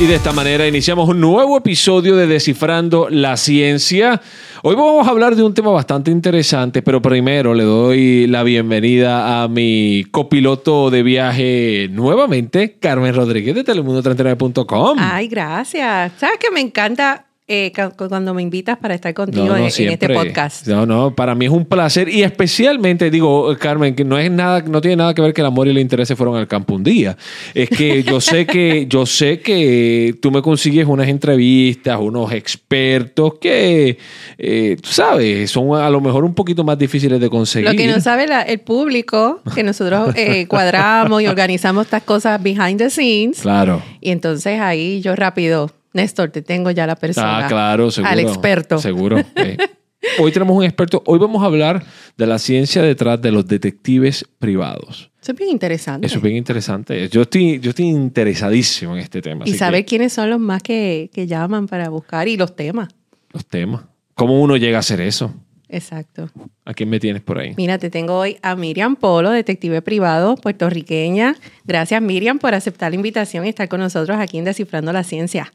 Y de esta manera iniciamos un nuevo episodio de Descifrando la Ciencia. Hoy vamos a hablar de un tema bastante interesante, pero primero le doy la bienvenida a mi copiloto de viaje nuevamente, Carmen Rodríguez de Telemundo39.com. Ay, gracias. ¿Sabes que me encanta eh, cuando me invitas para estar contigo en, este podcast. No, no, para mí es un placer y especialmente digo, Carmen, que no es nada, no tiene nada que ver que el amor y el interés se fueron al campo un día. Es que yo sé que, yo sé que tú me consigues unas entrevistas, unos expertos que, eh, tú sabes, son a lo mejor un poquito más difíciles de conseguir. Lo que no sabe el público, que nosotros eh, cuadramos y organizamos estas cosas behind the scenes. Claro. Y entonces ahí yo rápido Néstor, te tengo ya la persona. Ah, claro, seguro. Al experto. Seguro. Hoy tenemos un experto. Hoy vamos a hablar de la ciencia detrás de los detectives privados. Eso es bien interesante. Eso es bien interesante. Yo estoy, yo estoy interesadísimo en este tema. Y saber quiénes son los más que, que llaman para buscar y los temas. Los temas. ¿Cómo uno llega a hacer eso? Exacto. ¿A quién me tienes por ahí? Mira, te tengo hoy a Miriam Polo, detective privado puertorriqueña. Gracias, Miriam, por aceptar la invitación y estar con nosotros aquí en Descifrando la Ciencia.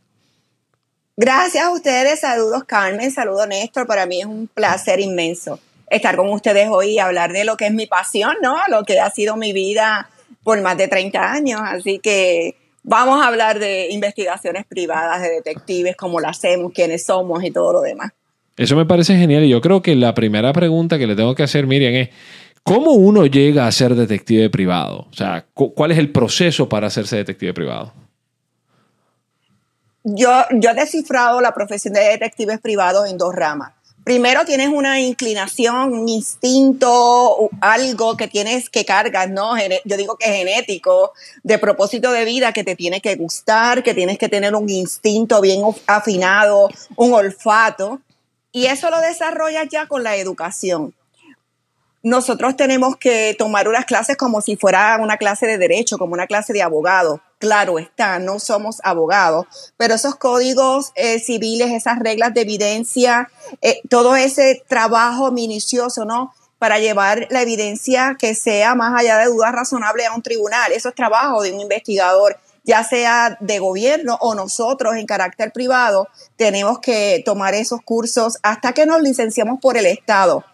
Gracias a ustedes, saludos Carmen, saludos Néstor, para mí es un placer inmenso estar con ustedes hoy y hablar de lo que es mi pasión, ¿no? Lo que ha sido mi vida por más de 30 años, así que vamos a hablar de investigaciones privadas, de detectives, cómo lo hacemos, quiénes somos y todo lo demás. Eso me parece genial y yo creo que la primera pregunta que le tengo que hacer, Miriam, es ¿cómo uno llega a ser detective privado? O sea, ¿cuál es el proceso para hacerse detective privado? Yo, yo he descifrado la profesión de detectives privados en dos ramas. Primero tienes una inclinación, un instinto, algo que tienes que cargas, ¿no? Yo digo que genético, de propósito de vida, que te tiene que gustar, que tienes que tener un instinto bien afinado, un olfato. Y eso lo desarrollas ya con la educación nosotros tenemos que tomar unas clases como si fuera una clase de derecho, como una clase de abogado. Claro está, no somos abogados, pero esos códigos eh, civiles, esas reglas de evidencia, eh, todo ese trabajo minucioso, ¿no? Para llevar la evidencia que sea más allá de dudas razonables a un tribunal. Eso es trabajo de un investigador ya sea de gobierno o nosotros en carácter privado, tenemos que tomar esos cursos hasta que nos licenciamos por el Estado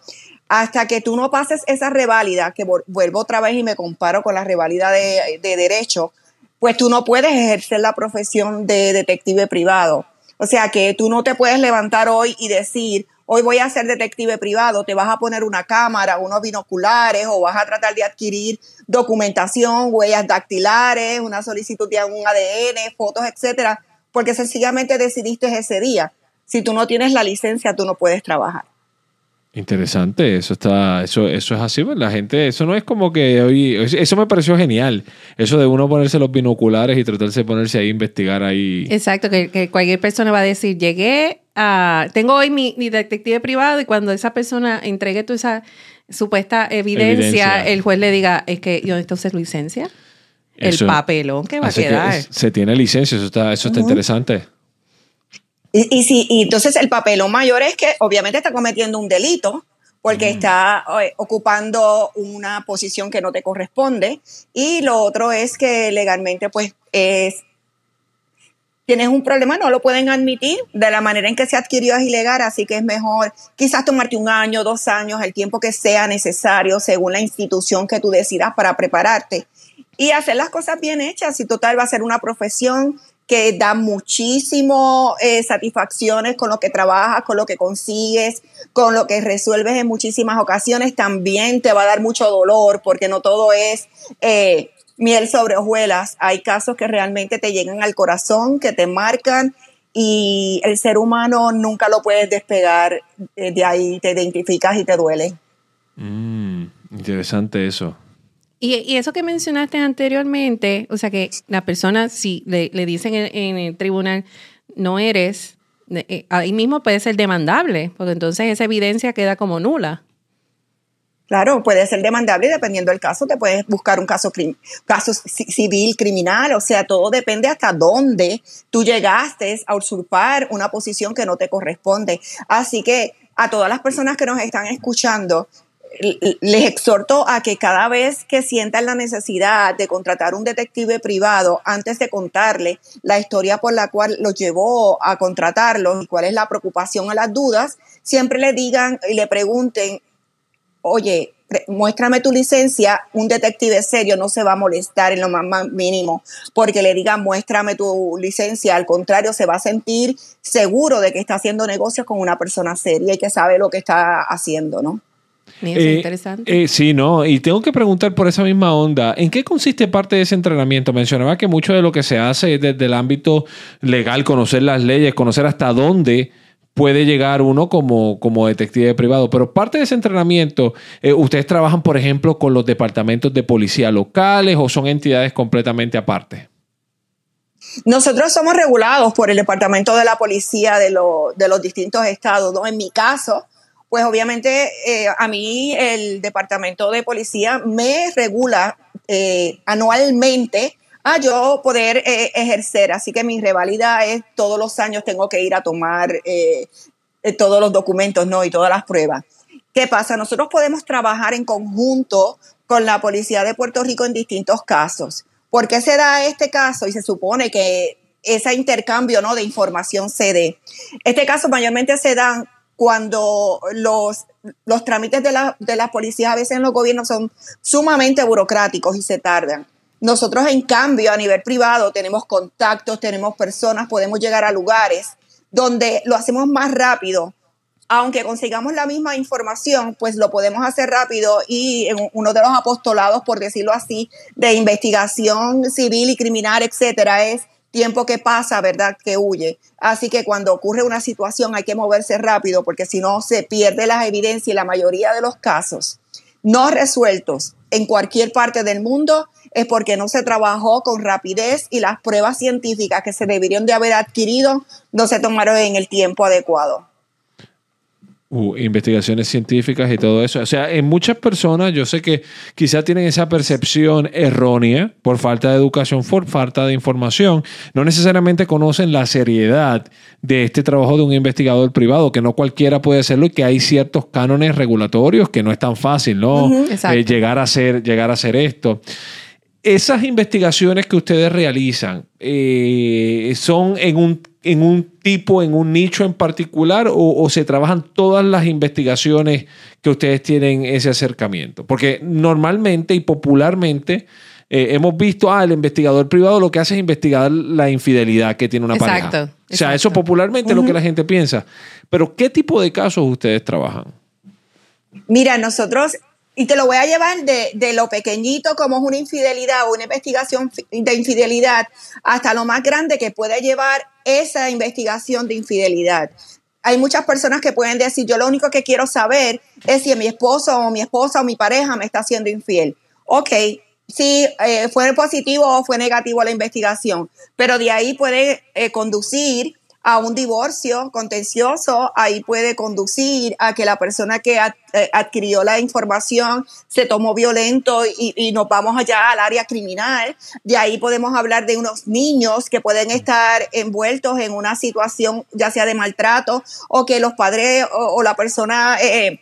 hasta que tú no pases esa reválida, que vuelvo otra vez y me comparo con la reválida de, derecho, pues tú no puedes ejercer la profesión de detective privado. O sea que tú no te puedes levantar hoy y decir, hoy voy a ser detective privado, te vas a poner una cámara, unos binoculares o vas a tratar de adquirir documentación, huellas dactilares, una solicitud de un ADN, fotos, etcétera, porque sencillamente decidiste ese día. Si tú no tienes la licencia, tú no puedes trabajar. Interesante, eso está, eso, eso es así, pues, la gente, eso no es como que hoy, eso me pareció genial, eso de uno ponerse los binoculares y tratarse de ponerse ahí a investigar ahí. Exacto, que, cualquier persona va a decir, llegué a, tengo hoy mi, detective privado y cuando esa persona entregue toda esa supuesta evidencia, el juez le diga, es que yo necesito hacer licencia, el papelón que va a quedar. se tiene licencia, eso está, eso está interesante. Y, si, y entonces el papelón mayor es que obviamente está cometiendo un delito porque está eh, ocupando una posición que no te corresponde. Y lo otro es que legalmente pues es, tienes un problema, no lo pueden admitir de la manera en que se adquirió es ilegal, así que es mejor quizás tomarte un año, dos años, el tiempo que sea necesario según la institución que tú decidas para prepararte y hacer las cosas bien hechas. Y total va a ser una profesión que da muchísimo eh, satisfacciones con lo que trabajas, con lo que consigues, con lo que resuelves en muchísimas ocasiones. También te va a dar mucho dolor porque no todo es eh, miel sobre hojuelas. Hay casos que realmente te llegan al corazón, que te marcan y el ser humano nunca lo puedes despegar eh, de ahí, te identificas y te duele. Mm, interesante eso. Y, eso que mencionaste anteriormente, o sea que la persona, si le, dicen en, el tribunal, no eres, eh, ahí mismo puede ser demandable, porque entonces esa evidencia queda como nula. Claro, puede ser demandable dependiendo del caso te puedes buscar un caso, caso civil, criminal, o sea, todo depende hasta dónde tú llegaste a usurpar una posición que no te corresponde. Así que a todas las personas que nos están escuchando, les exhorto a que cada vez que sientan la necesidad de contratar un detective privado, antes de contarle la historia por la cual los llevó a contratarlo y cuál es la preocupación o las dudas, siempre le digan y le pregunten, oye, muéstrame tu licencia, un detective serio no se va a molestar en lo más, mínimo porque le digan muéstrame tu licencia, al contrario, se va a sentir seguro de que está haciendo negocios con una persona seria y que sabe lo que está haciendo, ¿no? Eh, interesante. Eh, sí, no, y tengo que preguntar por esa misma onda, ¿en qué consiste parte de ese entrenamiento? Mencionaba que mucho de lo que se hace es desde el ámbito legal, conocer las leyes, conocer hasta dónde puede llegar uno como, como detective privado. Pero parte de ese entrenamiento, eh, ¿ustedes trabajan, por ejemplo, con los departamentos de policía locales o son entidades completamente aparte? Nosotros somos regulados por el Departamento de la Policía de, de los distintos estados. ¿no? En mi caso, pues obviamente eh, a mí el Departamento de Policía me regula eh, anualmente a yo poder eh, ejercer. Así que mi revalida es todos los años tengo que ir a tomar todos los documentos ¿no? y todas las pruebas. ¿Qué pasa? Nosotros podemos trabajar en conjunto con la Policía de Puerto Rico en distintos casos. ¿Por qué se da este caso? Y se supone que ese intercambio ¿no? de información se dé. Este caso mayormente se da cuando los, los trámites de la, de la policía a veces en los gobiernos son sumamente burocráticos y se tardan. Nosotros, en cambio, a nivel privado tenemos contactos, tenemos personas, podemos llegar a lugares donde lo hacemos más rápido. Aunque consigamos la misma información, pues lo podemos hacer rápido y uno de los apostolados, por decirlo así, de investigación civil y criminal, etcétera, es tiempo que pasa, ¿verdad? Que huye. Así que cuando ocurre una situación hay que moverse rápido porque si no se pierde la evidencia y la mayoría de los casos no resueltos en cualquier parte del mundo es porque no se trabajó con rapidez y las pruebas científicas que se deberían de haber adquirido no se tomaron en el tiempo adecuado. Uh, investigaciones científicas y todo eso. O sea, en muchas personas yo sé que quizás tienen esa percepción errónea por falta de educación, por falta de información. No necesariamente conocen la seriedad de este trabajo de un investigador privado, que no cualquiera puede hacerlo y que hay ciertos cánones regulatorios que no es tan fácil, ¿no? Eh, llegar, a hacer, llegar a hacer esto. Esas investigaciones que ustedes realizan eh, son en un, en un tipo, en un nicho en particular o, se trabajan todas las investigaciones que ustedes tienen ese acercamiento? Porque normalmente y popularmente eh, hemos visto, ah, el investigador privado lo que hace es investigar la infidelidad que tiene una pareja. O sea, eso popularmente es lo que la gente piensa. Pero ¿qué tipo de casos ustedes trabajan? Mira, nosotros y te lo voy a llevar de, lo pequeñito como es una infidelidad o una investigación de infidelidad hasta lo más grande que puede llevar esa investigación de infidelidad. Hay muchas personas que pueden decir, yo lo único que quiero saber es si mi esposo o mi esposa o mi pareja me está haciendo infiel. Ok, si eh, fue positivo o fue negativo la investigación, pero de ahí puede eh, conducir a un divorcio contencioso, ahí puede conducir a que la persona que eh, adquirió la información se tomó violento y, nos vamos allá al área criminal. De ahí podemos hablar de unos niños que pueden estar envueltos en una situación ya sea de maltrato o que los padres o, la persona... Eh,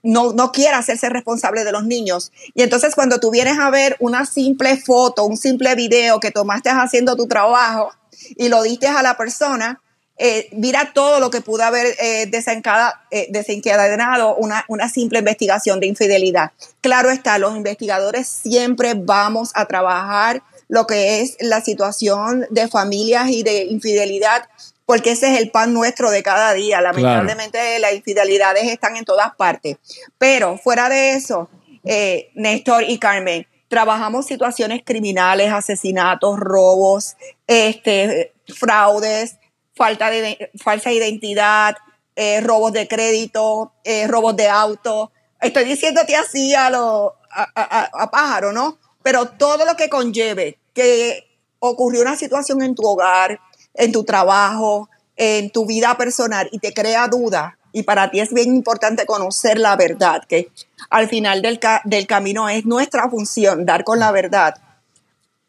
no, no quiera hacerse responsable de los niños. Y entonces cuando tú vienes a ver una simple foto, un simple video que tomaste haciendo tu trabajo y lo diste a la persona, eh, mira todo lo que pudo haber eh, eh, desencadenado una, una, simple investigación de infidelidad. Claro está, los investigadores siempre vamos a trabajar lo que es la situación de familias y de infidelidad, porque ese es el pan nuestro de cada día. Lamentablemente las infidelidades están en todas partes. Pero fuera de eso, Néstor y Carmen, trabajamos situaciones criminales, asesinatos, robos, este, fraudes, falta de falsa identidad, eh, robos de crédito, eh, robos de auto. Estoy diciéndote así a, lo, a, pájaro, ¿no? Pero todo lo que conlleve que ocurrió una situación en tu hogar, en tu trabajo, en tu vida personal y te crea duda, y para ti es bien importante conocer la verdad, que al final del, del camino es nuestra función dar con la verdad,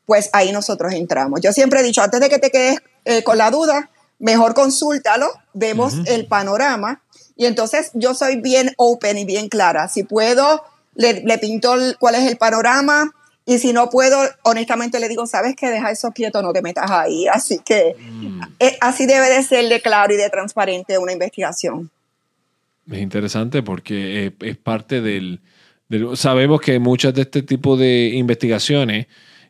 pues ahí nosotros entramos. Yo siempre he dicho, antes de que te quedes eh, con la duda, mejor consúltalo, vemos el panorama Y entonces yo soy bien open y bien clara. Si puedo, le, le pinto cuál es el panorama, y si no puedo, honestamente le digo, sabes que deja eso quieto, no te metas ahí. Así que mm. eh, así debe de ser de claro y de transparente una investigación. Es interesante porque eh, es parte del, Sabemos que muchas de este tipo de investigaciones,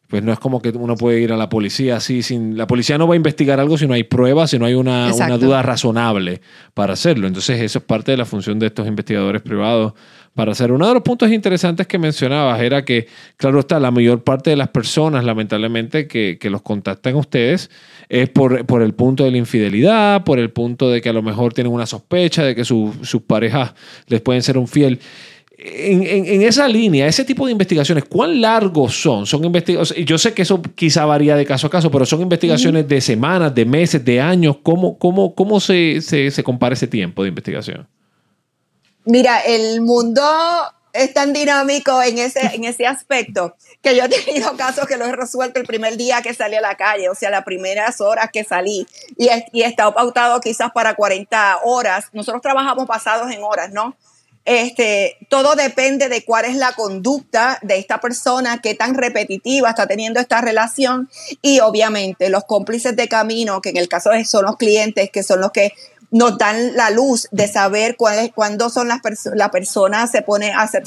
pues no es como que uno puede ir a la policía así sin... La policía no va a investigar algo si no hay pruebas, si no hay una, una duda razonable para hacerlo. Entonces eso es parte de la función de estos investigadores privados para hacer. Uno de los puntos interesantes que mencionabas era que, claro está, la mayor parte de las personas, lamentablemente, que, los contactan a ustedes es por, por, el punto de la infidelidad, por el punto de que a lo mejor tienen una sospecha de que sus parejas les pueden ser un fiel. En, en, esa línea, ese tipo de investigaciones, ¿cuán largos son? Son investigaciones, yo sé que eso quizá varía de caso a caso, pero son investigaciones de semanas, de meses, de años. ¿Cómo, cómo, cómo se, se, se compara ese tiempo de investigación? Mira, el mundo es tan dinámico en ese, en ese aspecto que yo he tenido casos que los he resuelto el primer día que salí a la calle, o sea, las primeras horas que salí y he, y he estado pautado quizás para 40 horas. Nosotros trabajamos basados en horas, ¿no? Este, todo depende de cuál es la conducta de esta persona, qué tan repetitiva está teniendo esta relación y obviamente los cómplices de camino, que en el caso de son los clientes, que son los que nos dan la luz de saber cuál cuándo son las personas, la se pone a ser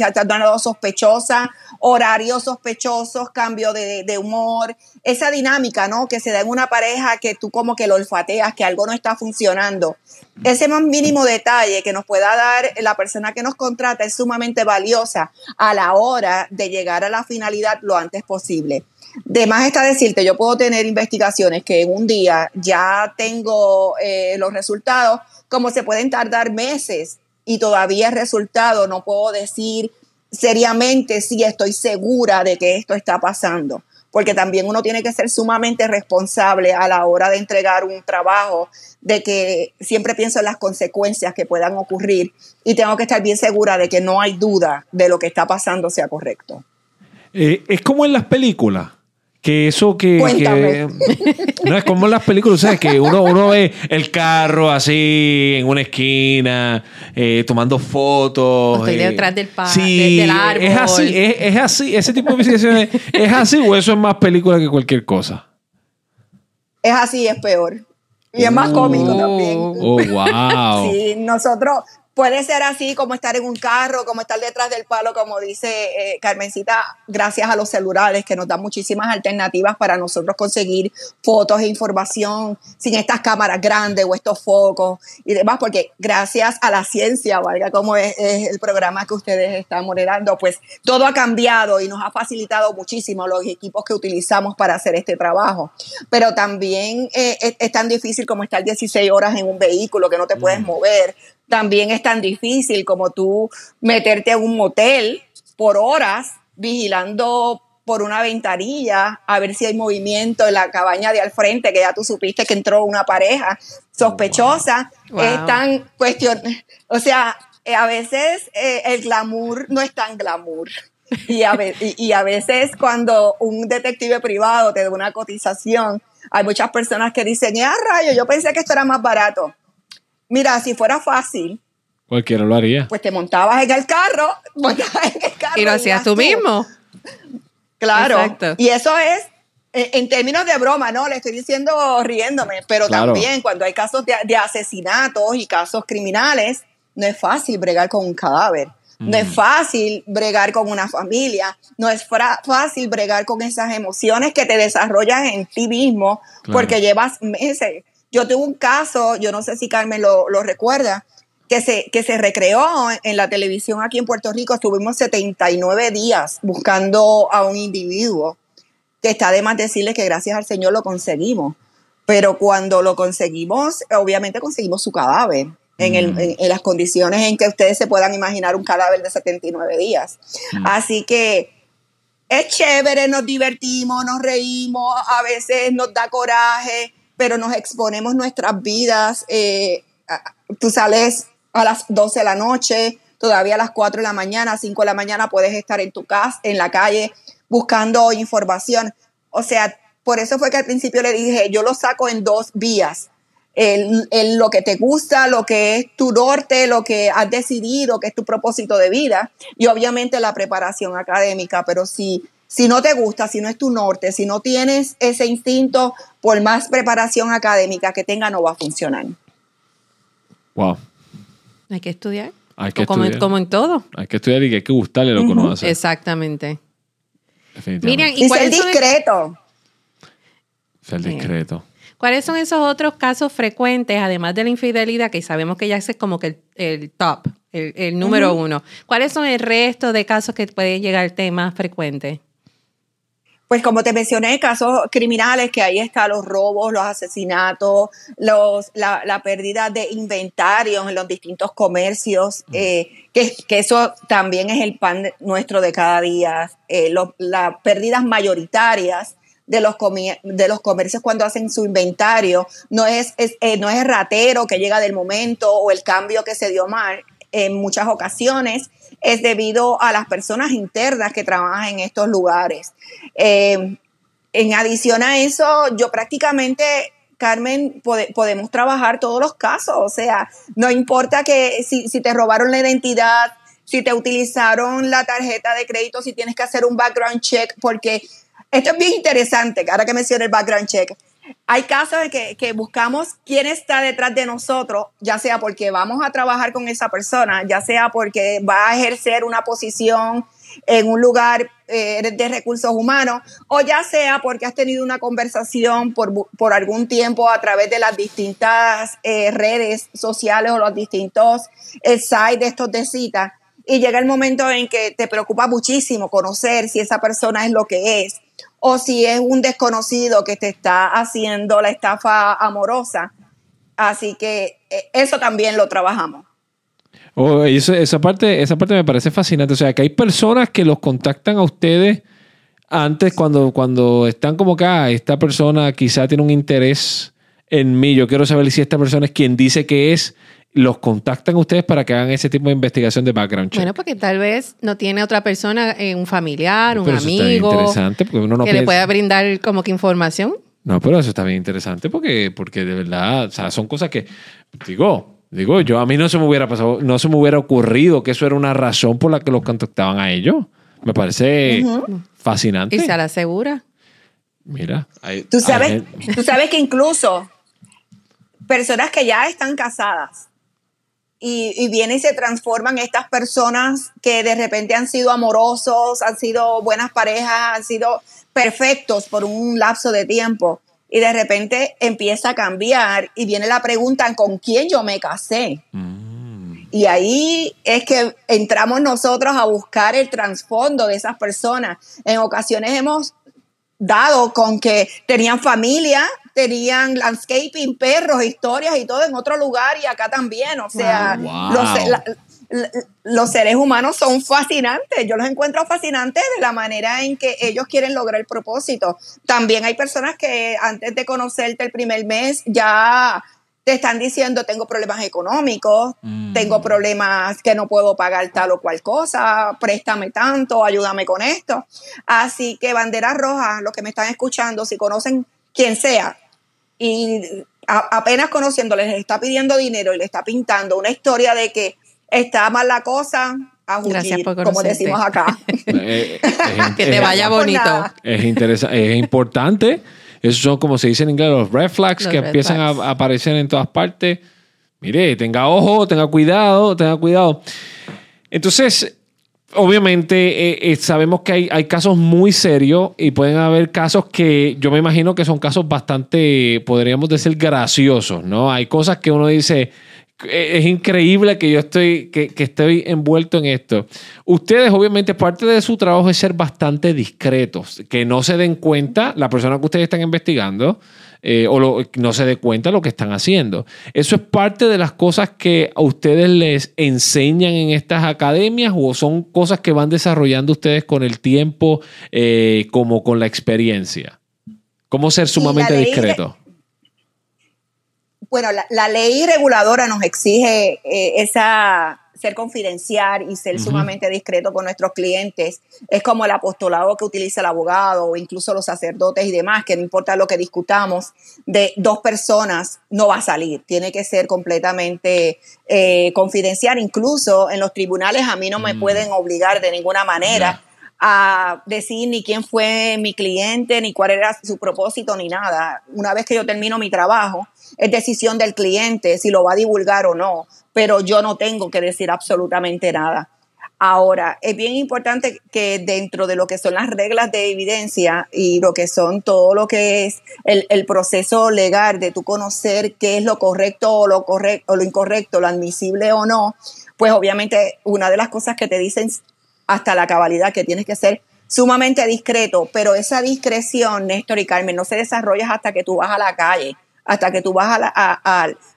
sospechosa, horarios sospechosos, cambio de, de, humor, esa dinámica, ¿no? Que se da en una pareja que tú como que lo olfateas, que algo no está funcionando. Ese más mínimo detalle que nos pueda dar la persona que nos contrata es sumamente valiosa a la hora de llegar a la finalidad lo antes posible. De más está decirte, yo puedo tener investigaciones que en un día ya tengo eh, los resultados, como se pueden tardar meses y todavía el resultado no puedo decir seriamente si estoy segura de que esto está pasando, porque también uno tiene que ser sumamente responsable a la hora de entregar un trabajo, de que siempre pienso en las consecuencias que puedan ocurrir y tengo que estar bien segura de que no hay duda de lo que está pasando sea correcto. Eh, es como en las películas que eso que, no es como en las películas, ¿sabes? Que uno, uno ve el carro así en una esquina, eh, tomando fotos. estoy eh, detrás del, sí, del árbol. Es así, es, así, ese tipo de investigaciones es así o eso es más película que cualquier cosa. Es así, es peor. Y es más cómico también. Oh, wow. sí, nosotros, Puede ser así como estar en un carro, como estar detrás del palo, como dice eh, Carmencita, gracias a los celulares que nos dan muchísimas alternativas para nosotros conseguir fotos e información sin estas cámaras grandes o estos focos y demás, porque gracias a la ciencia, valga como es, el programa que ustedes están moderando, pues todo ha cambiado y nos ha facilitado muchísimo los equipos que utilizamos para hacer este trabajo. Pero también eh, es, tan difícil como estar 16 horas en un vehículo que no te puedes mm. mover también es tan difícil como tú meterte en un motel por horas vigilando por una ventanilla a ver si hay movimiento en la cabaña de al frente, que ya tú supiste que entró una pareja sospechosa. Es tan cuestión, o sea, eh, a veces eh, el glamour no es tan glamour. Y a, y a veces cuando un detective privado te da una cotización, hay muchas personas que dicen, ya rayo, yo pensé que esto era más barato. Mira, si fuera fácil. Cualquiera lo haría. Pues te montabas en el carro, montabas en el carro. Y lo hacías tú, mismo. Claro. Exacto. Y eso es en términos de broma, no, le estoy diciendo riéndome, pero también cuando hay casos de, asesinatos y casos criminales, no es fácil bregar con un cadáver, no es mm. fácil bregar con una familia, no es fácil bregar con esas emociones que te desarrollas en ti mismo porque llevas meses yo tuve un caso, yo no sé si Carmen lo, recuerda, que se, que se recreó en la televisión aquí en Puerto Rico. Estuvimos 79 días buscando a un individuo, que está de más decirles que gracias al Señor lo conseguimos. Pero cuando lo conseguimos, obviamente conseguimos su cadáver. En, mm. en, las condiciones en que ustedes se puedan imaginar un cadáver de 79 días. Mm. Así que es chévere, nos divertimos, nos reímos, a veces nos da coraje, pero nos exponemos nuestras vidas. Eh, tú sales a las 12 de la noche, todavía a las 4 de la mañana, 5 de la mañana puedes estar en tu casa, en la calle, buscando información. O sea, por eso fue que al principio le dije, yo lo saco en dos vías. lo que te gusta, lo que es tu norte, lo que has decidido, que es tu propósito de vida y obviamente la preparación académica, pero si, si no te gusta, si no es tu norte, si no tienes ese instinto, por más preparación académica que tenga, no va a funcionar. Wow. Hay que estudiar. Hay que como, estudiar. como en todo. Hay que estudiar y hay que gustarle lo que uno hace. Exactamente. Miriam, Y, ser discreto. Ser discreto. ¿Cuáles son esos otros casos frecuentes, además de la infidelidad, que sabemos que ya es como que el, top, el, número uno? ¿Cuáles son el resto de casos que pueden llegar al tema frecuente? Pues como te mencioné, casos criminales, que ahí están los robos, los asesinatos, los, la, pérdida de inventarios en los distintos comercios, eh, que, que, eso también es el pan nuestro de cada día, eh, las pérdidas mayoritarias de los, de los comercios cuando hacen su inventario, no es, eh, no es ratero que llega del momento o el cambio que se dio mal. En muchas ocasiones es debido a las personas internas que trabajan en estos lugares. Eh, en adición a eso, yo prácticamente Carmen, podemos trabajar todos los casos. O sea, no importa que si, si, te robaron la identidad, si te utilizaron la tarjeta de crédito, si tienes que hacer un background check, porque esto es bien interesante, ahora que menciona el background check. Hay casos de que, buscamos quién está detrás de nosotros, ya sea porque vamos a trabajar con esa persona, ya sea porque va a ejercer una posición en un lugar eh, de recursos humanos, o ya sea porque has tenido una conversación por, algún tiempo a través de las distintas eh, redes sociales o los distintos eh, sites de estos de cita, y llega el momento en que te preocupa muchísimo conocer si esa persona es lo que es o si es un desconocido que te está haciendo la estafa amorosa. Así que eh, eso también lo trabajamos. Oh, esa, parte, esa parte me parece fascinante. O sea, que hay personas que los contactan a ustedes antes cuando, cuando están como que ah, esta persona quizá tiene un interés en mí. Yo quiero saber si esta persona es quien dice que es los contactan ustedes para que hagan ese tipo de investigación de background check. Bueno, porque tal vez no tiene otra persona, eh, un familiar, un pero eso amigo. Está interesante porque uno no que le pueda brindar como que información. No, pero eso está bien interesante porque, porque de verdad, o sea, son cosas que, digo, digo, yo a mí no se me hubiera pasado, no se me hubiera ocurrido que eso era una razón por la que los contactaban a ellos. Me parece fascinante. Y se la asegura. Mira, tú sabes, tú sabes que incluso personas que ya están casadas y, y vienen y se transforman estas personas que de repente han sido amorosos, han sido buenas parejas, han sido perfectos por un lapso de tiempo y de repente empieza a cambiar y viene la pregunta con quién yo me casé. Mm. Y ahí es que entramos nosotros a buscar el trasfondo de esas personas. En ocasiones hemos dado con que tenían familia, tenían landscaping, perros, historias y todo en otro lugar y acá también. O sea, los, seres humanos son fascinantes. Yo los encuentro fascinantes de la manera en que ellos quieren lograr el propósito. También hay personas que antes de conocerte el primer mes ya te están diciendo tengo problemas económicos, mm. tengo problemas que no puedo pagar tal o cual cosa, préstame tanto, ayúdame con esto. Así que banderas rojas, los que me están escuchando, si conocen quien sea, y apenas conociéndoles les está pidiendo dinero y le está pintando una historia de que está mal la cosa, a como decimos acá. Eh, que te vaya bonito. Es, interesante, es importante. Esos son, como se dice en inglés, los red flags que empiezan a aparecer en todas partes. Mire, tenga ojo, tenga cuidado, tenga cuidado. Entonces, obviamente eh, eh, sabemos que hay, hay, casos muy serios y pueden haber casos que yo me imagino que son casos bastante, podríamos decir, graciosos, ¿no? Hay cosas que uno dice, eh, es increíble que yo estoy, que, que estoy envuelto en esto. Ustedes, obviamente, parte de su trabajo es ser bastante discretos, que no se den cuenta, la persona que ustedes están investigando, eh, o no se dé cuenta de lo que están haciendo. Eso es parte de las cosas que a ustedes les enseñan en estas academias o son cosas que van desarrollando ustedes con el tiempo, eh, como con la experiencia. ¿Cómo ser sumamente discreto? bueno, la, ley reguladora nos exige eh, esa, ser confidencial y ser sumamente discreto con nuestros clientes. Es como el apostolado que utiliza el abogado o incluso los sacerdotes y demás, que no importa lo que discutamos, de dos personas no va a salir. Tiene que ser completamente eh, confidencial. Incluso en los tribunales a mí no me mm. pueden obligar de ninguna manera. a decir ni quién fue mi cliente, ni cuál era su propósito, ni nada. Una vez que yo termino mi trabajo, es decisión del cliente si lo va a divulgar o no, pero yo no tengo que decir absolutamente nada. Ahora, es bien importante que dentro de lo que son las reglas de evidencia y lo que son todo lo que es el, proceso legal de tú conocer qué es lo correcto o lo, correcto, o lo incorrecto, lo admisible o no, pues obviamente una de las cosas que te dicen hasta la cabalidad que tienes que ser sumamente discreto, pero esa discreción, Néstor y Carmen, no se desarrolla hasta que tú vas a la calle hasta que tú vas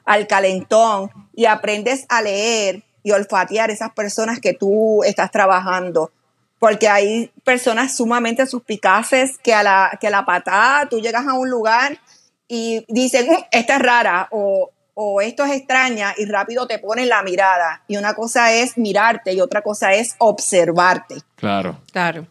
al calentón y aprendes a leer y olfatear esas personas que tú estás trabajando. Porque hay personas sumamente suspicaces que a la, que a la patada tú llegas a un lugar y dicen, esta es rara o, o esto es extraña y rápido te ponen la mirada. Y una cosa es mirarte y otra cosa es observarte. Claro. Claro.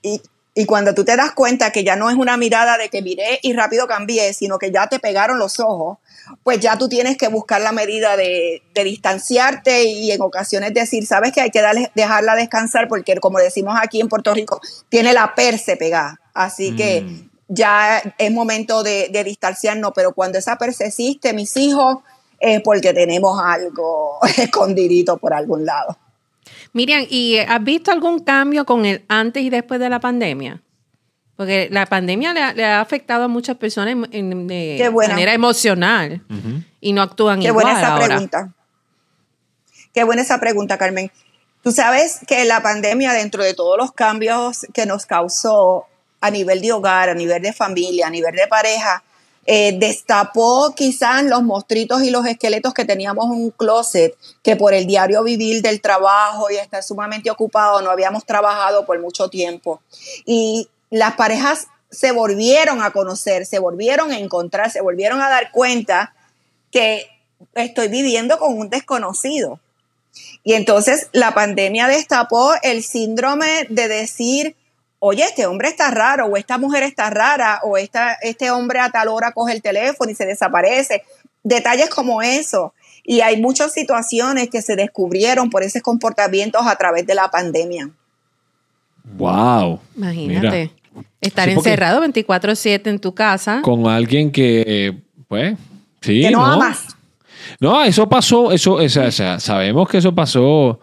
Y, y cuando tú te das cuenta que ya no es una mirada de que miré y rápido cambié, sino que ya te pegaron los ojos, pues ya tú tienes que buscar la medida de, distanciarte y en ocasiones decir, sabes que hay que darle, dejarla descansar porque como decimos aquí en Puerto Rico, tiene la perse pegada. Así que mm. ya es momento de, de, distanciarnos, pero cuando esa persiste, mis hijos, es porque tenemos algo escondidito por algún lado. Miriam, ¿y has visto algún cambio con el antes y después de la pandemia? Porque la pandemia le ha, afectado a muchas personas de manera emocional y no actúan Qué buena esa pregunta. Qué buena esa pregunta, Carmen. Tú sabes que la pandemia, dentro de todos los cambios que nos causó a nivel de hogar, a nivel de familia, a nivel de pareja, eh, destapó quizás los mostritos y los esqueletos que teníamos en un closet, que por el diario vivir del trabajo y estar sumamente ocupado no habíamos trabajado por mucho tiempo. Y las parejas se volvieron a conocer, se volvieron a encontrar, se volvieron a dar cuenta que estoy viviendo con un desconocido. Y entonces la pandemia destapó el síndrome de decir, oye, este hombre está raro, o esta mujer está rara, o esta, este hombre a tal hora coge el teléfono y se desaparece. Detalles como eso. Y hay muchas situaciones que se descubrieron por esos comportamientos a través de la pandemia. Wow. Imagínate. Estar encerrado 24/7 en tu casa. Con alguien que, pues, sí. Que no, amas. No, eso pasó, eso, o sea, sabemos que eso pasó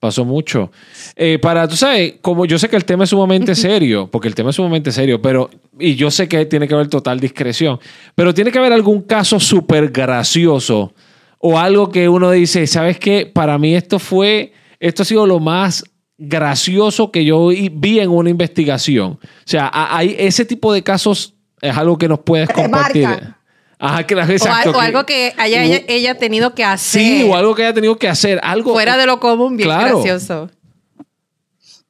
pasó mucho. Eh, para, tú sabes, como yo sé que el tema es sumamente serio, porque el tema es sumamente serio, pero, y yo sé que tiene que haber total discreción, pero tiene que haber algún caso súper gracioso o algo que uno dice, ¿sabes qué? Para mí esto fue, esto ha sido lo más gracioso que yo vi en una investigación. O sea, hay ese tipo de casos es algo que nos puedes compartir. Ajá, exacto. O, algo que haya ella, tenido que hacer. Sí, o algo que haya tenido que hacer. Algo. Fuera de lo común, bien gracioso.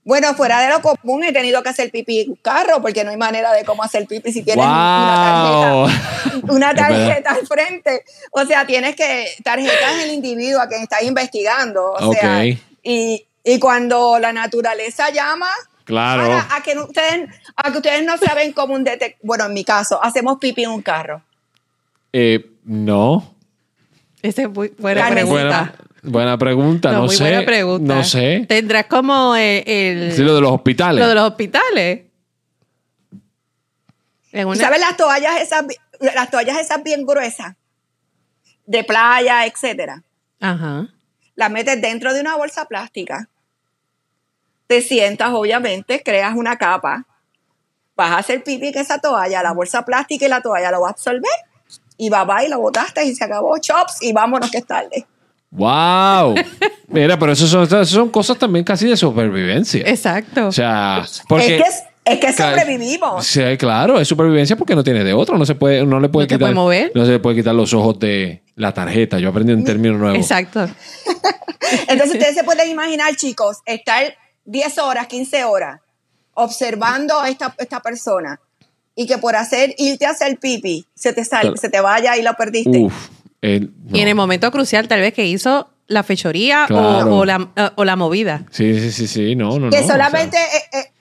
Bueno, fuera de lo común he tenido que hacer pipí en un carro porque no hay manera de cómo hacer pipí si tienes una tarjeta, una tarjeta al frente. O sea, tienes que tarjetas el individuo a quien estás investigando. O sea, y, y cuando la naturaleza llama, Claro. A, que ustedes, a que ustedes no saben cómo un detective. Bueno, en mi caso, hacemos pipí en un carro. Eh, no. Esa es buena pregunta. Buena, pregunta, no, sé. Buena pregunta. No sé. Tendrás como eh, el. Sí, lo de los hospitales. Lo de los hospitales. ¿Sabes las toallas esas, las toallas esas bien gruesas? De playa, etcétera. Ajá. Las metes dentro de una bolsa plástica. Te sientas, obviamente, creas una capa. Vas a hacer pipi en esa toalla, la bolsa plástica y la toalla lo va a absorber y va y lo botaste y se acabó, chops, y vámonos que es tarde. ¡Wow! Mira, pero eso son, son cosas también casi de supervivencia. Exacto. O sea, porque... Es que, es, que sobrevivimos. Sí, claro, es supervivencia porque no tiene de otro. No se puede, no le puede quitar. Puede mover. No se le puede quitar los ojos de la tarjeta. Yo aprendí un término nuevo. Exacto. Entonces, ustedes se pueden imaginar, chicos, estar 10 horas, 15 horas observando a esta, esta persona y que por hacer irte a hacer pipi se te sale, se te vaya y lo perdiste. Uf, Y en el momento crucial tal vez que hizo la fechoría o, la, o, la, movida. Sí, sí, sí, sí, no, no. Que solamente eh, eh,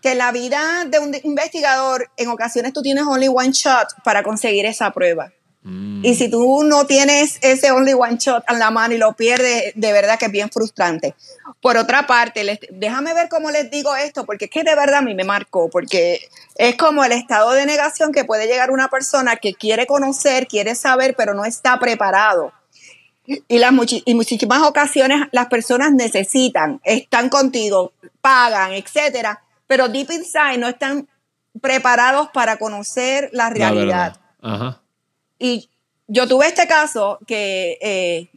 que la vida de un investigador, en ocasiones tú tienes only one shot para conseguir esa prueba. Mm. Y si tú no tienes ese only one shot en la mano y lo pierdes, de verdad que es bien frustrante. Por otra parte, déjame ver cómo les digo esto, porque es que de verdad a mí me marcó, porque es como el estado de negación que puede llegar una persona que quiere conocer, quiere saber, pero no está preparado. Y, las y muchísimas ocasiones las personas necesitan, están contigo, pagan, etcétera, pero deep inside no están preparados para conocer la realidad. Ajá. Y yo tuve este caso que eh,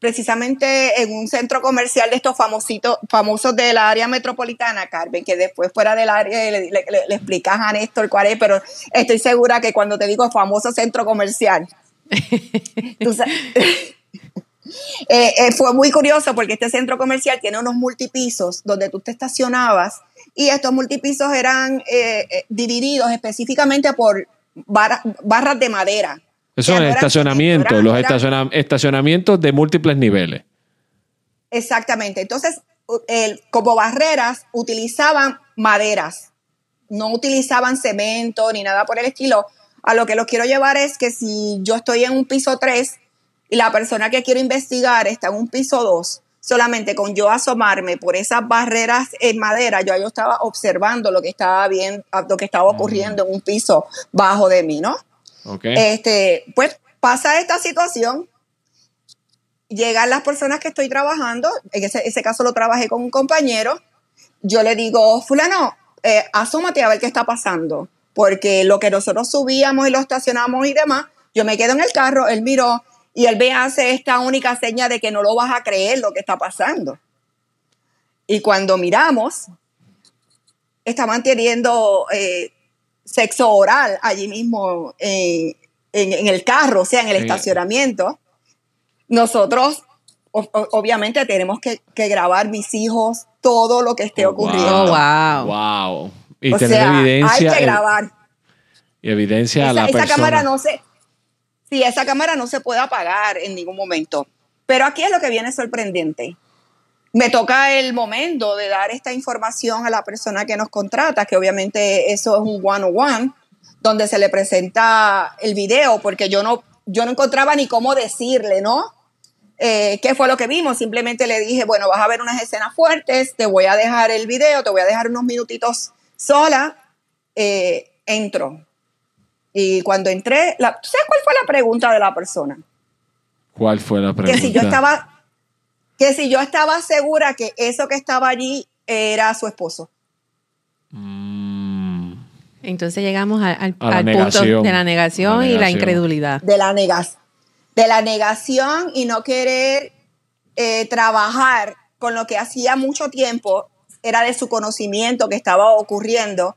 precisamente en un centro comercial de estos famositos, famosos de la área metropolitana, Carmen, que después fuera del área le, le, explicas a Néstor cuál es, pero estoy segura que cuando te digo famoso centro comercial, eh, eh, fue muy curioso porque este centro comercial tiene unos multipisos donde tú te estacionabas y estos multipisos eran divididos específicamente por barras de madera. Eso es estacionamientos, los estacionamientos de múltiples niveles. Exactamente. Entonces, como barreras, utilizaban maderas, no utilizaban cemento ni nada por el estilo. A lo que los quiero llevar es que si yo estoy en un piso 3 y la persona que quiero investigar está en un piso 2, solamente con yo asomarme por esas barreras en madera, yo, yo estaba observando lo que estaba bien, lo que estaba ocurriendo en un piso bajo de mí, ¿no? Okay. Este, pues pasa esta situación, llegan las personas que estoy trabajando, en ese, caso lo trabajé con un compañero, yo le digo, fulano, eh, asómate a ver qué está pasando, porque lo que nosotros subíamos y lo estacionamos y demás, yo me quedo en el carro, él miró, y él ve hace esta única seña de que no lo vas a creer lo que está pasando. Y cuando miramos, estaban teniendo eh, sexo oral allí mismo en, el carro, o sea, en el estacionamiento. Nosotros, obviamente, tenemos que, grabar mis hijos todo lo que esté oh, ocurriendo. Wow. wow. Y tener evidencia. Hay que grabar. Y evidencia a la esa cámara no se Sí, esa cámara no se puede apagar en ningún momento. Pero aquí es lo que viene sorprendente. Me toca el momento de dar esta información a la persona que nos contrata, que obviamente eso es un one-on-one, donde se le presenta el video, porque yo no, yo no encontraba ni cómo decirle, ¿no? Eh, ¿Qué fue lo que vimos? Simplemente le dije, bueno, vas a ver unas escenas fuertes, te voy a dejar el video, te voy a dejar unos minutitos sola, eh, entro. Y cuando entré, la, ¿sabes cuál fue la pregunta de la persona? ¿Cuál fue la pregunta? Que si yo estaba, que si yo estaba segura que eso que estaba allí era su esposo. Mm. Entonces llegamos al, punto de la negación, y la incredulidad. De la, de la negación y no querer eh, trabajar con lo que hacía mucho tiempo era de su conocimiento que estaba ocurriendo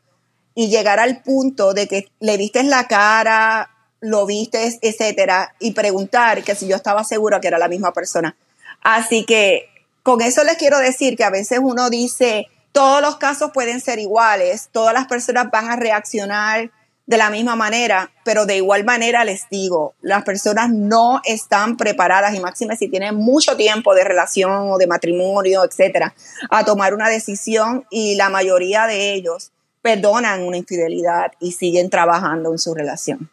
y llegar al punto de que le viste la cara, lo viste, etcétera, y preguntar que si yo estaba segura que era la misma persona. Así que con eso les quiero decir que a veces uno dice, todos los casos pueden ser iguales, todas las personas van a reaccionar de la misma manera, pero de igual manera les digo, las personas no están preparadas y máxime si tienen mucho tiempo de relación o de matrimonio, etcétera, a tomar una decisión y la mayoría de ellos perdonan una infidelidad y siguen trabajando en su relación.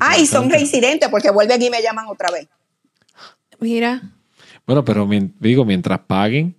Ah, y son reincidentes porque vuelven y me llaman otra vez. Mira. Bueno, pero digo, mientras paguen.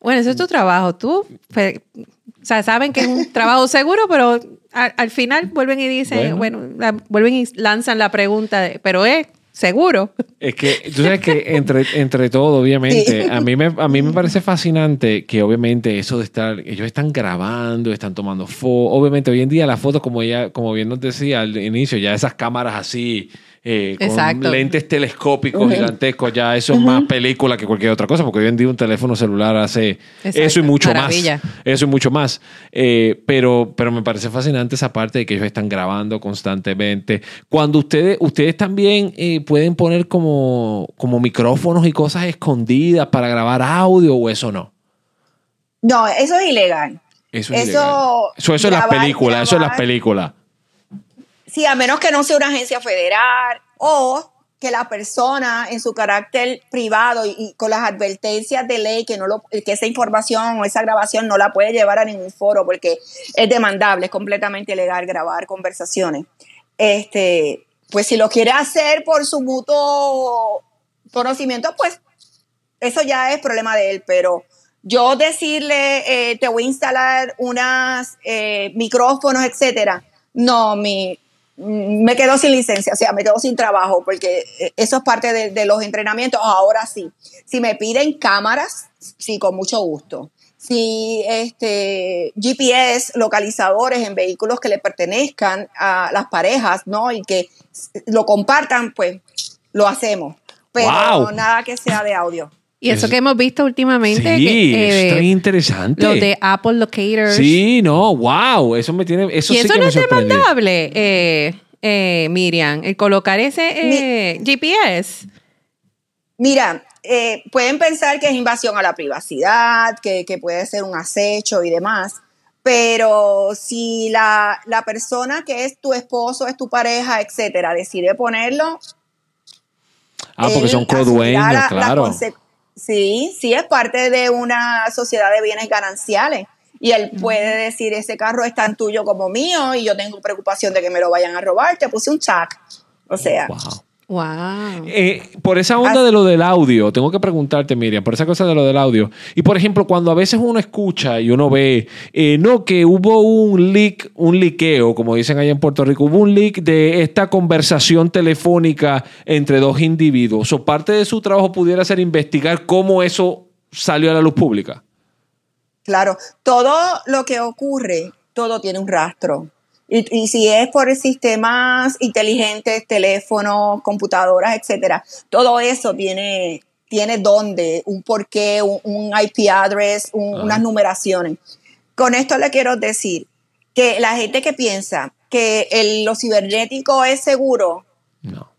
Bueno, eso es tu trabajo. Tú, o sea, saben que es un trabajo seguro, pero al, final vuelven y dicen, bueno, vuelven y lanzan la pregunta, pero es seguro. Es que, tú sabes que entre, entre todo, obviamente, a, mí me, a mí me parece fascinante que obviamente eso de estar, ellos están grabando, están tomando fotos, obviamente hoy en día las fotos, como, ella, como bien nos decía al inicio, ya esas cámaras así eh, con lentes telescópicos gigantescos, ya eso es más película que cualquier otra cosa, porque hoy en día un teléfono celular hace eso y mucho más. Eso y mucho más. Eh, pero, pero me parece fascinante esa parte de que ellos están grabando constantemente. Cuando ustedes, ustedes también eh, pueden poner como, como micrófonos y cosas escondidas para grabar audio o eso no. No, eso es ilegal. Eso es eso, Eso, es las películas, eso es las películas. Sí, a menos que no sea una agencia federal o que la persona en su carácter privado y, con las advertencias de ley que, no lo, que esa información o esa grabación no la puede llevar a ningún foro porque es demandable, es completamente ilegal grabar conversaciones. Este, pues si lo quiere hacer por su mutuo conocimiento, pues eso ya es problema de él, pero yo decirle, eh, te voy a instalar unos eh, micrófonos, etcétera, no, mi, me quedo sin licencia, o sea, me quedo sin trabajo, porque eh, eso es parte de, los entrenamientos. Ahora sí, si me piden cámaras, sí, con mucho gusto. Si este GPS, localizadores en vehículos que le pertenezcan a las parejas, ¿no? Y que lo compartan, pues lo hacemos. Pero nada que sea de audio. Y eso que hemos visto últimamente. Sí, que, eh, interesante. Lo de Apple Locators. Sí, no, wow. Eso me tiene. Eso y eso no es demandable, eh, eh, Miriam. El colocar ese GPS. Mira, pueden pensar que es invasión a la privacidad, que, puede ser un acecho y demás. Pero si la, la persona que es tu esposo, es tu pareja, etcétera, decide ponerlo, Ah, porque son codueños, claro. Sí, sí, es parte de una sociedad de bienes gananciales. Y él puede decir, ese carro es tan tuyo como mío y yo tengo preocupación de que me lo vayan a robar, te puse un check. O sea, Wow. Eh, por esa onda de lo del audio, tengo que preguntarte, Miriam, por esa cosa de lo del audio. Y por ejemplo, cuando a veces uno escucha y uno ve, eh, no, que hubo un leak, un liqueo, como dicen allá en Puerto Rico, hubo un leak de esta conversación telefónica entre dos individuos. O parte de su trabajo pudiera ser investigar cómo eso salió a la luz pública. Claro, todo lo que ocurre, todo tiene un rastro. Y, si es por sistemas inteligentes, teléfonos, computadoras, etcétera, todo eso tiene, tiene dónde, un porqué, un, IP address, unas numeraciones. Con esto le quiero decir que la gente que piensa que el, lo cibernético es seguro, no.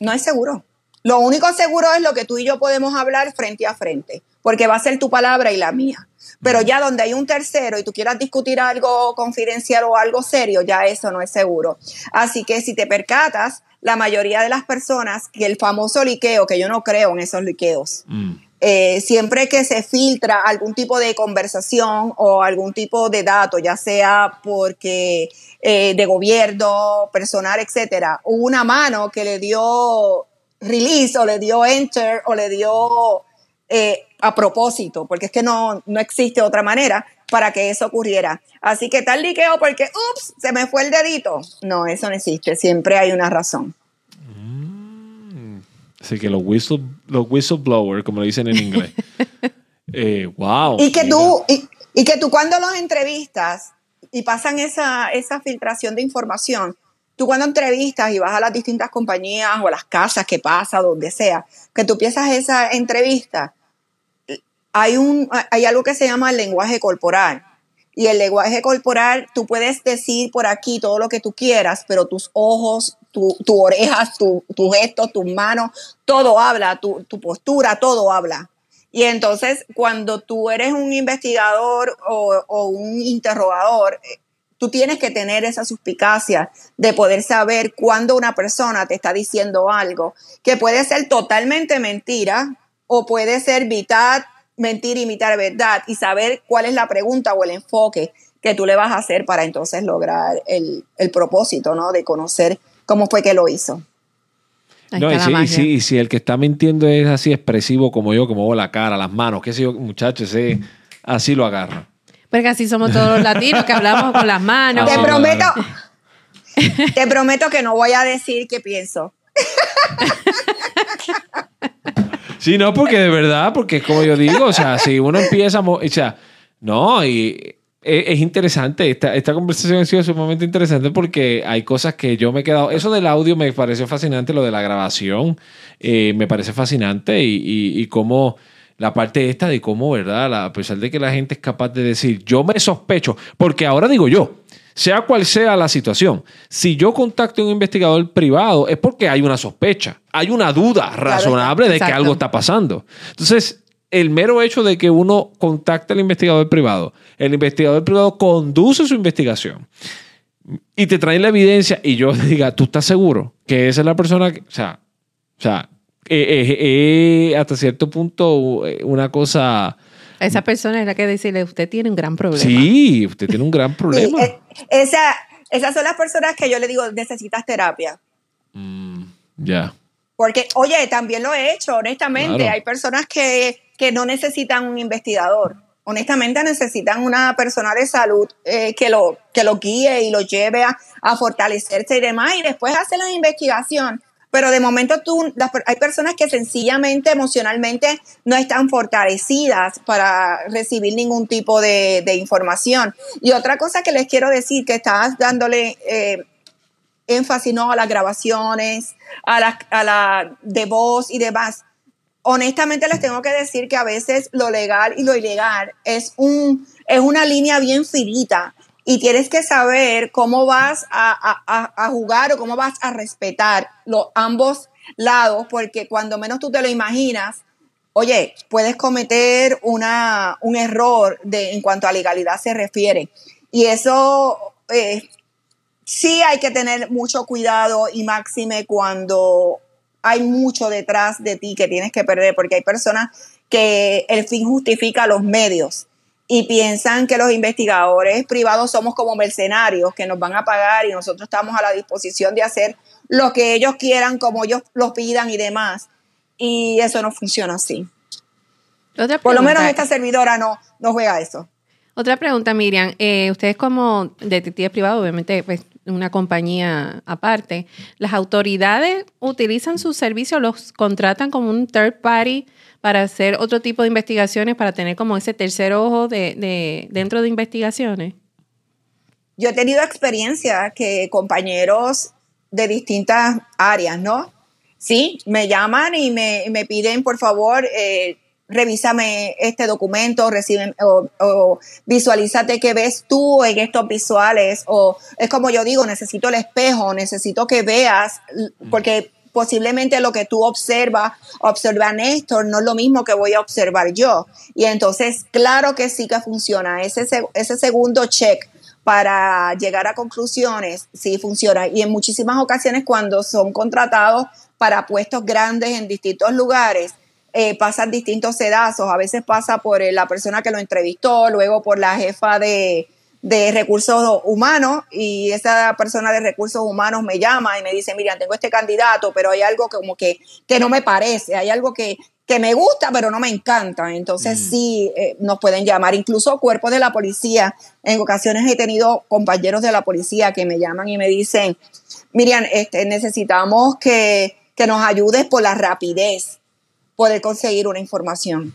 No es seguro. Lo único seguro es lo que tú y yo podemos hablar frente a frente, porque va a ser tu palabra y la mía. Pero ya donde hay un tercero y tú quieras discutir algo confidencial o algo serio, ya eso no es seguro. Así que si te percatas, la mayoría de las personas, que el famoso liqueo, que yo no creo en esos liqueos, mm. eh, siempre que se filtra algún tipo de conversación o algún tipo de dato, ya sea porque eh, de gobierno, personal, etcétera, hubo una mano que le dio release o le dio enter o le dio eh, a propósito, porque es que no, no existe otra manera para que eso ocurriera. Así que tal liqueo porque, ups, se me fue el dedito. No, eso no existe, siempre hay una razón. Mm. Así que los, whistle, los whistleblowers, como lo dicen en inglés. eh, wow. Y que, tú, y, que tú cuando los entrevistas y pasan esa, esa filtración de información, tú cuando entrevistas y vas a las distintas compañías o a las casas que pasa, donde sea, que tú empiezas esa entrevista, hay, un, hay algo que se llama el lenguaje corporal. Y el lenguaje corporal, tú puedes decir por aquí todo lo que tú quieras, pero tus ojos, tus tu orejas, tus gestos, tus manos, todo habla, tu, tu, postura, todo habla. Y entonces, cuando tú eres un investigador o, o un interrogador, tú tienes que tener esa suspicacia de poder saber cuando una persona te está diciendo algo que puede ser totalmente mentira o puede ser mitad mentir, imitar verdad y saber cuál es la pregunta o el enfoque que tú le vas a hacer para entonces lograr el, propósito, ¿no? De conocer cómo fue que lo hizo. No, y si, si, el que está mintiendo es así expresivo como yo, como la cara, las manos, qué sé yo, muchachos, así lo agarra. Porque así somos todos los latinos que hablamos con las manos. Te prometo, te prometo que no voy a decir qué pienso. Sí, no, porque de verdad, porque como yo digo, o sea, si uno empieza, o sea, no, y e, es, interesante, esta, esta conversación ha sido sumamente interesante porque hay cosas que yo me he quedado, eso del audio me pareció fascinante, lo de la grabación, eh, me parece fascinante y, y, y cómo la parte esta de cómo, ¿verdad? a pesar de que la gente es capaz de decir, yo me sospecho, porque ahora digo yo, sea cual sea la situación, si yo contacto a un investigador privado es porque hay una sospecha, hay una duda razonable de que algo está pasando. Entonces, el mero hecho de que uno contacte al investigador privado, el investigador privado conduce su investigación y te trae la evidencia y yo diga, ¿tú estás seguro que esa es la persona que, o sea, O sea, eh, hasta cierto punto una cosa... Esa persona es la que decirle, usted tiene un gran problema. Sí, usted tiene un gran problema. esa, esas son las personas que yo le digo, necesitas terapia. Mm, ya. Porque, oye, también lo he hecho, honestamente. Hay personas que, que, no necesitan un investigador. Honestamente, necesitan una persona de salud eh, que, lo, que lo guíe y lo lleve a, a, fortalecerse y demás, y después hace la investigación. Pero de momento tú, hay personas que sencillamente emocionalmente no están fortalecidas para recibir ningún tipo de, de información. Y otra cosa que les quiero decir, que estás dándole eh, énfasis ¿no? a las grabaciones, a la, a la de voz y demás. Honestamente les tengo que decir que a veces lo legal y lo ilegal es, un, es una línea bien finita y tienes que saber cómo vas a, jugar o cómo vas a respetar los ambos lados, porque cuando menos tú te lo imaginas, oye, puedes cometer una, un error de, en cuanto a legalidad se refiere. Y eso eh, sí hay que tener mucho cuidado y máxime cuando hay mucho detrás de ti que tienes que perder, porque hay personas que el fin justifica los medios y piensan que los investigadores privados somos como mercenarios que nos van a pagar y nosotros estamos a la disposición de hacer lo que ellos quieran, como ellos lo pidan y demás. Y eso no funciona así. Por lo menos esta servidora no, no juega eso. Otra pregunta, Miriam. Eh, ustedes como detectives privados, obviamente, pues una compañía aparte, ¿las autoridades utilizan sus servicios, los contratan como un third party para hacer otro tipo de investigaciones, para tener como ese tercer ojo de, dentro de investigaciones? Yo he tenido experiencia que compañeros de distintas áreas, ¿no? Sí, me llaman y me, me piden, por favor, eh, revísame este documento, recibe, o, o, visualízate qué ves tú en estos visuales, o es como yo digo, necesito el espejo, necesito que veas, porque posiblemente lo que tú observas, observa Néstor, no es lo mismo que voy a observar yo. Y entonces, claro que sí que funciona. Ese, ese segundo check para llegar a conclusiones, sí funciona. Y en muchísimas ocasiones cuando son contratados para puestos grandes en distintos lugares, eh, pasan distintos sedazos. A veces pasa por eh, la persona que lo entrevistó, luego por la jefa de, de recursos humanos y esa persona de recursos humanos me llama y me dice, Miriam, tengo este candidato, pero hay algo que como que, que no me parece, hay algo que, que me gusta, pero no me encanta. Entonces mm. sí eh, nos pueden llamar, incluso cuerpos de la policía. En ocasiones he tenido compañeros de la policía que me llaman y me dicen, Miriam, este, necesitamos que, que nos ayudes por la rapidez poder conseguir una información.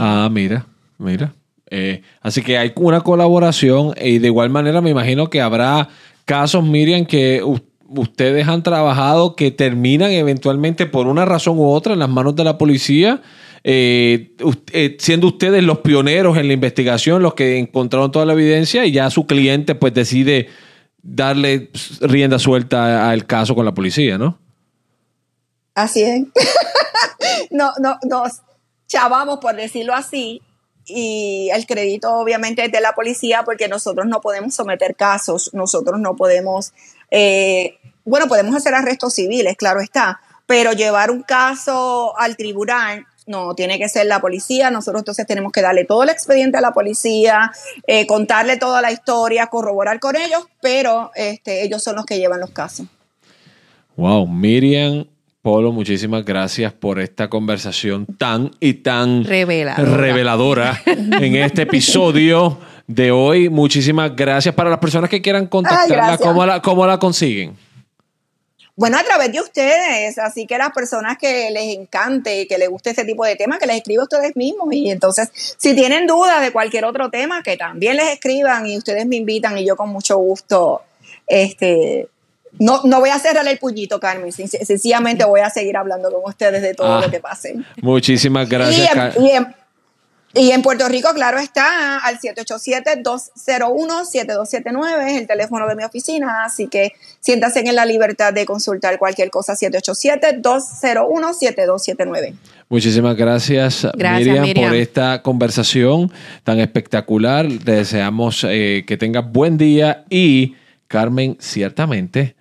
Ah, mira, mira. Eh, así que hay una colaboración y de igual manera me imagino que habrá casos, Miriam, que ustedes han trabajado que terminan eventualmente por una razón u otra en las manos de la policía. Eh, eh, siendo ustedes los pioneros en la investigación, los que encontraron toda la evidencia y ya su cliente pues decide darle rienda suelta al caso con la policía, ¿no? Así es. no, no, nos chavamos, por decirlo así, y el crédito obviamente es de la policía porque nosotros no podemos someter casos, nosotros no podemos, eh, bueno, podemos hacer arrestos civiles, claro está, pero llevar un caso al tribunal no, tiene que ser la policía. Nosotros entonces tenemos que darle todo el expediente a la policía, eh, contarle toda la historia, corroborar con ellos, pero este, ellos son los que llevan los casos. Wow, Miriam Polo, muchísimas gracias por esta conversación tan y tan reveladora, en este episodio de hoy. Muchísimas gracias. Para las personas que quieran contactarla, ¿cómo, la, ¿cómo la consiguen? Bueno, a través de ustedes, así que las personas que les encante, que les guste este tipo de temas, que les escriban ustedes mismos. Y entonces, si tienen dudas de cualquier otro tema, que también les escriban y ustedes me invitan y yo con mucho gusto este, no, no voy a cerrar el puñito, Carmen. Sencillamente voy a seguir hablando con ustedes de todo lo ah, que pase. Muchísimas gracias. Y en, Puerto Rico, claro está, al 787-201-7279 es el teléfono de mi oficina, así que siéntase en la libertad de consultar cualquier cosa, 787-201-7279. Muchísimas gracias, Miriam, por esta conversación tan espectacular. Te deseamos eh, que tengas buen día y, Carmen, ciertamente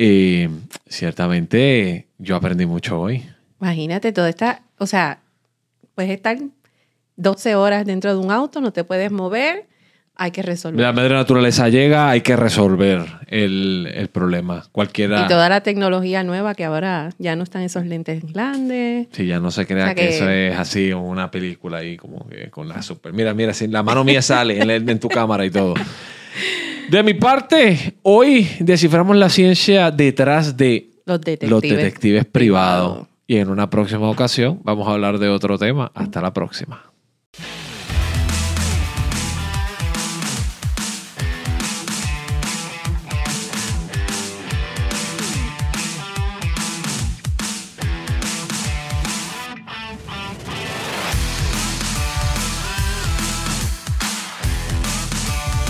eh, ciertamente Yo aprendí mucho hoy. Imagínate, todo está, o sea, puedes estar 12 horas dentro de un auto, no te puedes mover, hay que resolver. La madre naturaleza llega, hay que resolver el, problema. Cualquiera. Y toda la tecnología nueva que ahora ya no están esos lentes grandes. Sí, ya no se crea que, eso es así, una película ahí como que con la super. Mira, mira, la mano mía sale en, en tu cámara y todo. De mi parte, hoy desciframos la ciencia detrás de los detectives, privados. Y en una próxima ocasión vamos a hablar de otro tema. Hasta la próxima.